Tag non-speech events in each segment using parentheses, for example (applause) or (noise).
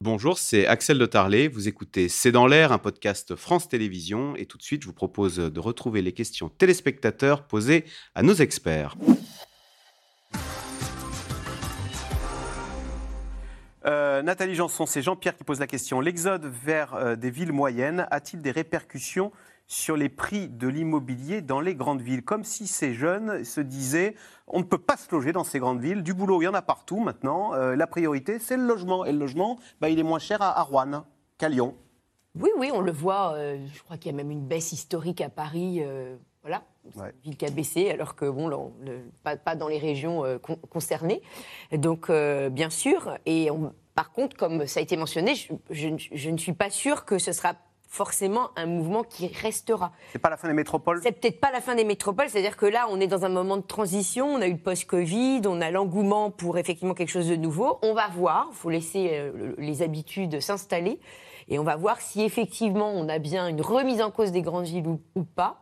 Bonjour, c'est Axel de Tarlet. Vous écoutez C'est dans l'air, un podcast France Télévisions. Et tout de suite, je vous propose de retrouver les questions téléspectateurs posées à nos experts. Euh, Nathalie Janson, c'est Jean-Pierre qui pose la question. L'exode vers euh, des villes moyennes a-t-il des répercussions sur les prix de l'immobilier dans les grandes villes Comme si ces jeunes se disaient on ne peut pas se loger dans ces grandes villes, du boulot il y en a partout maintenant, euh, la priorité c'est le logement. Et le logement, bah, il est moins cher à, Rouen qu'à Lyon. Oui, oui, on le voit. je crois qu'il y a même une baisse historique à Paris. voilà, c'est une ville qui a baissé, alors que bon, pas, dans les régions concernées. Donc, bien sûr, et on, par contre, comme ça a été mentionné, je, ne suis pas sûre que ce sera forcément un mouvement qui restera. C'est pas la fin des métropoles C'est peut-être pas la fin des métropoles, c'est-à-dire que là, on est dans un moment de transition, on a eu le post-Covid, on a l'engouement pour effectivement quelque chose de nouveau. On va voir, il faut laisser euh, les habitudes s'installer, et on va voir si effectivement on a bien une remise en cause des grandes villes ou pas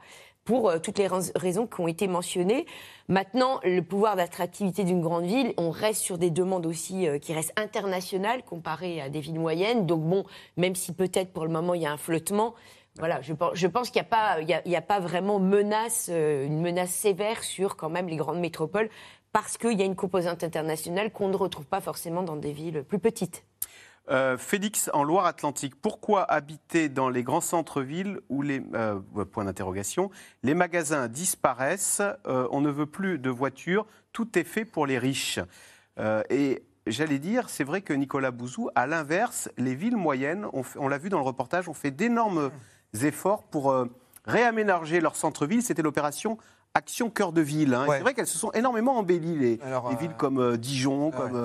pour euh, toutes les raisons qui ont été mentionnées. Maintenant, le pouvoir d'attractivité d'une grande ville, on reste sur des demandes aussi euh, qui restent internationales comparées à des villes moyennes. Donc bon, même si peut-être pour le moment il y a un flottement, voilà, je pense, qu'il n'y a, pas, a, pas vraiment menace, euh, une menace sévère sur quand même les grandes métropoles parce qu'il y a une composante internationale qu'on ne retrouve pas forcément dans des villes plus petites. Euh, Félix, en Loire-Atlantique, pourquoi habiter dans les grands centres-villes où les euh, point d'interrogation, les magasins disparaissent, euh, on ne veut plus de voitures, tout est fait pour les riches. et j'allais dire, c'est vrai que Nicolas Bouzou, à l'inverse, les villes moyennes, on, l'a vu dans le reportage, ont fait d'énormes efforts pour réaménager leur centre-ville. C'était l'opération Action Cœur de Ville. Hein. C'est vrai qu'elles se sont énormément embellies, les, villes comme Dijon, comme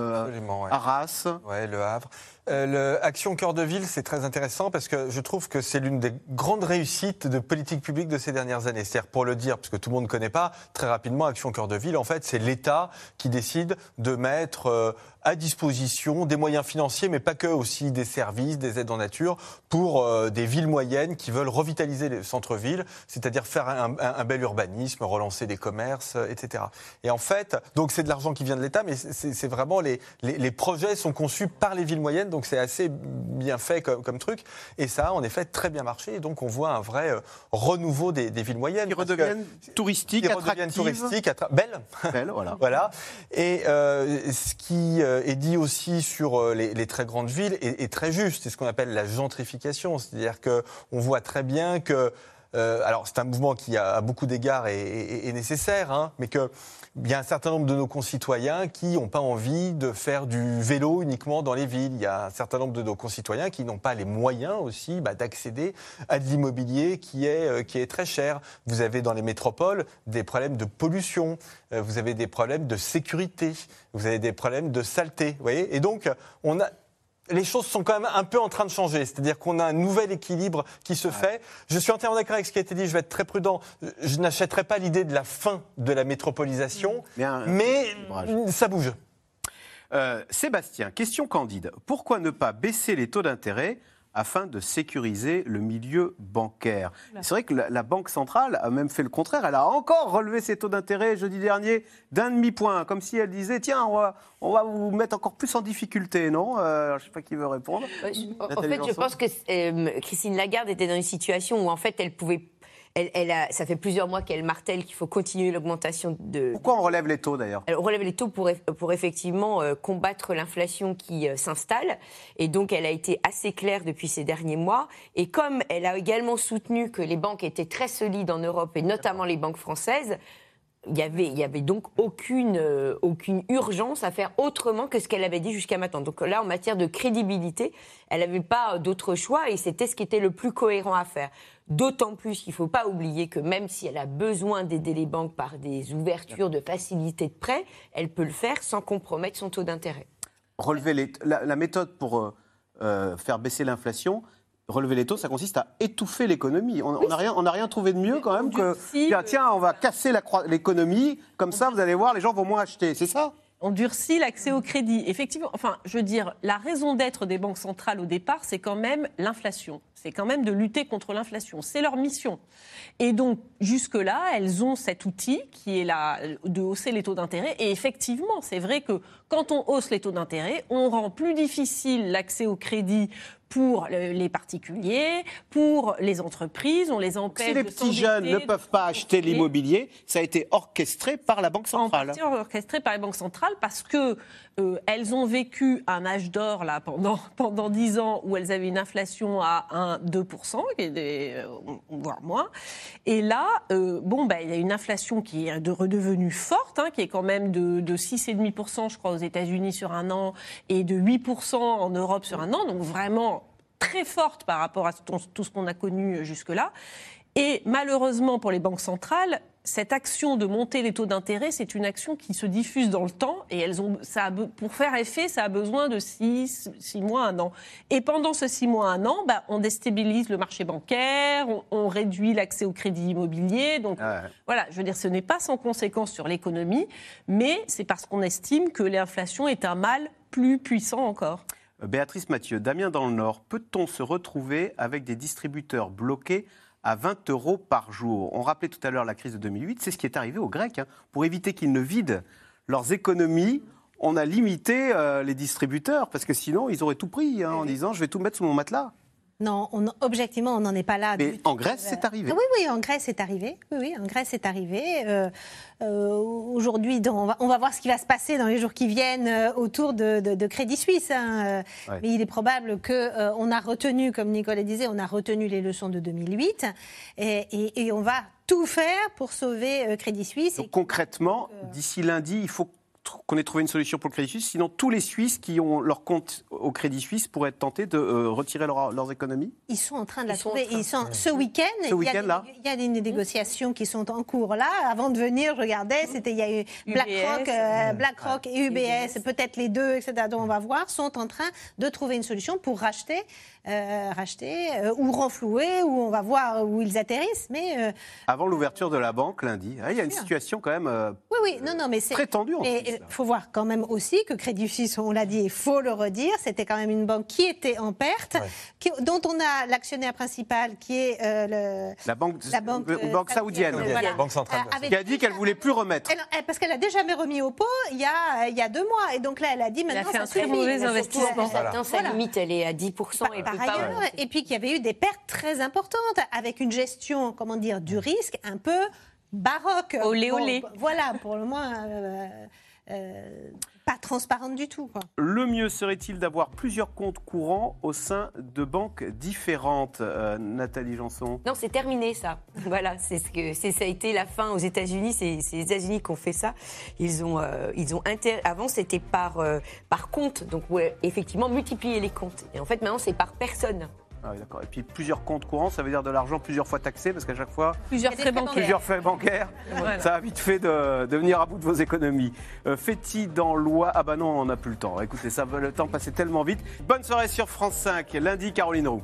Arras. Ouais, le Havre. Euh, le Action Cœur de Ville, c'est très intéressant parce que je trouve que c'est l'une des grandes réussites de politique publique de ces dernières années. C'est-à-dire, pour le dire, parce que tout le monde ne connaît pas, très rapidement, Action Cœur de Ville, en fait, c'est l'État qui décide de mettre euh, à disposition des moyens financiers, mais pas que, aussi des services, des aides en nature, pour euh, des villes moyennes qui veulent revitaliser les centres-villes, c'est-à-dire faire un, bel urbanisme, relancer des commerces, etc. Et en fait, donc c'est de l'argent qui vient de l'État, mais c'est vraiment les, les, les projets sont conçus par les villes moyennes donc c'est assez bien fait comme, truc. Et ça a en effet très bien marché. Et donc on voit un vrai euh, renouveau des, villes moyennes. Qui redeviennent touristiques, qui redeviennent touristiques, belles. Belles, voilà. (laughs) voilà. Et euh, ce qui euh, est dit aussi sur les, très grandes villes est, très juste. C'est ce qu'on appelle la gentrification. C'est-à-dire qu'on voit très bien que alors c'est un mouvement qui à beaucoup d'égards est, nécessaire, hein, mais que il y a un certain nombre de nos concitoyens qui n'ont pas envie de faire du vélo uniquement dans les villes. Il y a un certain nombre de nos concitoyens qui n'ont pas les moyens aussi bah, d'accéder à de l'immobilier qui est, euh, qui est très cher. Vous avez dans les métropoles des problèmes de pollution, euh, vous avez des problèmes de sécurité, vous avez des problèmes de saleté. Vous voyez Et donc, on a, les choses sont quand même un peu en train de changer. C'est-à-dire qu'on a un nouvel équilibre qui se fait. Je suis entièrement d'accord avec ce qui a été dit, je vais être très prudent. Je n'achèterai pas l'idée de la fin de la métropolisation, mais ça bouge. Euh, Sébastien, question candide. Pourquoi ne pas baisser les taux d'intérêt afin de sécuriser le milieu bancaire. C'est vrai que la, Banque centrale a même fait le contraire. Elle a encore relevé ses taux d'intérêt jeudi dernier d'un demi-point, comme si elle disait tiens, on va, on va vous mettre encore plus en difficulté, non? Euh, Je ne sais pas qui veut répondre. en fait, je pense que euh, Christine Lagarde était dans une situation où en fait elle pouvait elle, a, ça fait plusieurs mois qu'elle martèle qu'il faut continuer l'augmentation de. Pourquoi on relève les taux d'ailleurs? On relève les taux pour, pour effectivement euh, combattre l'inflation qui euh, s'installe. Et donc elle a été assez claire depuis ces derniers mois. Et comme elle a également soutenu que les banques étaient très solides en Europe, et notamment les banques françaises, il y avait, donc aucune, euh, aucune urgence à faire autrement que ce qu'elle avait dit jusqu'à maintenant. Donc là, en matière de crédibilité, elle n'avait pas d'autre choix et c'était ce qui était le plus cohérent à faire. D'autant plus qu'il ne faut pas oublier que même si elle a besoin d'aider les banques par des ouvertures de facilité de prêt, elle peut le faire sans compromettre son taux d'intérêt. Relever la, méthode pour euh, euh, faire baisser l'inflation, relever les taux, ça consiste à étouffer l'économie. On n'a rien, rien trouvé de mieux quand même que tiens, tiens, on va casser l'économie, comme ça, vous allez voir, les gens vont moins acheter. C'est ça? On durcit l'accès au crédit. Effectivement, enfin, je veux dire, la raison d'être des banques centrales au départ, c'est quand même l'inflation. C'est quand même de lutter contre l'inflation. C'est leur mission. Et donc, jusque-là, elles ont cet outil qui est là, de hausser les taux d'intérêt. Et effectivement, c'est vrai que quand on hausse les taux d'intérêt, on rend plus difficile l'accès au crédit pour les particuliers, pour les entreprises, on les empêche. Si les petits jeunes ne peuvent pas acheter l'immobilier, ça a été orchestré par la Banque centrale. En orchestré par la Banque centrale parce que euh, elles ont vécu un âge d'or là pendant (laughs) pendant dix ans où elles avaient une inflation à 1 2 euh, voire moins. Et là, euh, bon, bah, il y a une inflation qui est de redevenue forte, hein, qui est quand même de, de 6,5%, je crois, aux États-Unis sur un an, et de 8% en Europe sur un an. Donc vraiment très forte par rapport à tout ce qu'on a connu jusque-là. Et malheureusement pour les banques centrales, cette action de monter les taux d'intérêt, c'est une action qui se diffuse dans le temps et elles ont, ça pour faire effet, ça a besoin de 6 six, mois, un an. Et pendant ce 6 mois, un an, bah, on déstabilise le marché bancaire, on, réduit l'accès au crédit immobilier. Donc voilà, je veux dire, ce n'est pas sans conséquence sur l'économie, mais c'est parce qu'on estime que l'inflation est un mal plus puissant encore. Béatrice Mathieu, Damien dans le Nord, peut-on se retrouver avec des distributeurs bloqués à 20 euros par jour? On rappelait tout à l'heure la crise de 2008, c'est ce qui est arrivé aux Grecs. Hein. Pour éviter qu'ils ne vident leurs économies, on a limité euh, les distributeurs, parce que sinon, ils auraient tout pris hein, en disant je vais tout mettre sous mon matelas. Non, objectivement, on n'en est pas là. Mais en Grèce, c'est arrivé. Oui, oui, en Grèce, c'est arrivé. Oui, oui, en Grèce, c'est arrivé. Euh, euh, aujourd'hui, on va, on va, voir ce qui va se passer dans les jours qui viennent euh, autour de, Crédit Suisse. Hein. Mais il est probable qu'on on a retenu, comme Nicolas disait, on a retenu les leçons de 2008. Et, et on va tout faire pour sauver Crédit Suisse. Donc, concrètement, d'ici lundi, il faut qu'on ait trouvé une solution pour le Crédit Suisse. Sinon, tous les Suisses qui ont leur compte au Crédit Suisse pourraient être tentés de euh, retirer leurs économies Ils sont en train de la trouver. Ils sont, ce week-end, il, y a des négociations qui sont en cours là. Avant de venir, je regardais, c'était il y a eu BlackRock, euh, BlackRock et UBS, peut-être les deux, etc. dont on va voir, sont en train de trouver une solution pour racheter euh, racheter euh, ou renflouer, ou on va voir où ils atterrissent. Mais euh, avant l'ouverture de la banque lundi, il y a une situation quand même oui, oui, non, non, mais c'est très tendue. Il faut voir quand même aussi que Crédit Suisse, on l'a dit, il faut le redire, c'était quand même une banque qui était en perte, dont on a l'actionnaire principal qui est le, la banque, la banque, banque saoudienne, la banque centrale, qui a dit qu'elle voulait plus remettre. parce qu'elle a déjà remis au pot il y a, il y a deux mois, et donc là, elle a dit maintenant elle a fait un très mauvais investissement. Sa limite, elle est à 10 et par ailleurs, et puis qu'il y avait eu des pertes très importantes, avec une gestion, comment dire, du risque un peu baroque. Olé, olé. voilà, pour le moins. Euh, euh, pas transparente du tout. Le mieux serait-il d'avoir plusieurs comptes courants au sein de banques différentes, euh, Nathalie Janson? Non, c'est terminé ça. (laughs) voilà, c'est ce que c'est ça a été la fin aux États-Unis. C'est les États-Unis qui ont fait ça. Ils ont euh, ils ont avant c'était par par compte, donc ouais, effectivement multiplier les comptes. Et en fait maintenant c'est par personne. Ah oui, d'accord. Et puis plusieurs comptes courants, ça veut dire de l'argent plusieurs fois taxé, parce qu'à chaque fois. Plusieurs frais bancaires. Plusieurs frais bancaires. Ça a vite fait de, venir à bout de vos économies. Euh, dans loi. Ah bah non, on n'a plus le temps. Écoutez, ça, le temps passait tellement vite. Bonne soirée sur France 5, lundi, Caroline Roux.